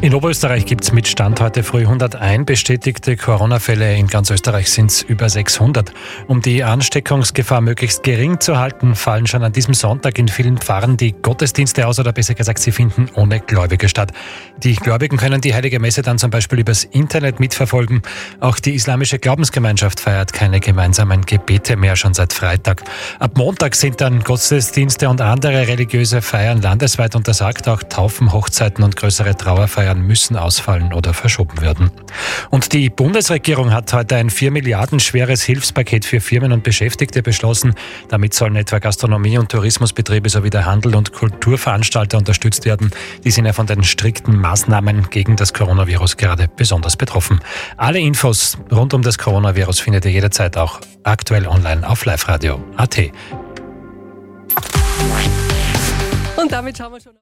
In Oberösterreich gibt es mit Stand heute früh 101 bestätigte Corona-Fälle. In ganz Österreich sind es über 600. Um die Ansteckungsgefahr möglichst gering zu halten, fallen schon an diesem Sonntag in vielen Pfarren die Gottesdienste aus oder besser gesagt, sie finden ohne Gläubige statt. Die Gläubigen können die Heilige Messe dann zum Beispiel übers Internet mitverfolgen. Auch die islamische Glaubensgemeinschaft feiert keine gemeinsamen Gebete mehr schon seit Freitag. Ab Montag sind dann Gottesdienste und andere religiöse Feiern landesweit untersagt. Auch Taufen, Hochzeiten und größere Trauerfeiern Steuern müssen ausfallen oder verschoben werden. Und die Bundesregierung hat heute ein 4 Milliarden schweres Hilfspaket für Firmen und Beschäftigte beschlossen. Damit sollen etwa Gastronomie- und Tourismusbetriebe sowie der Handel und Kulturveranstalter unterstützt werden. Die sind ja von den strikten Maßnahmen gegen das Coronavirus gerade besonders betroffen. Alle Infos rund um das Coronavirus findet ihr jederzeit auch aktuell online auf liveradio.at. Und damit schauen wir schon.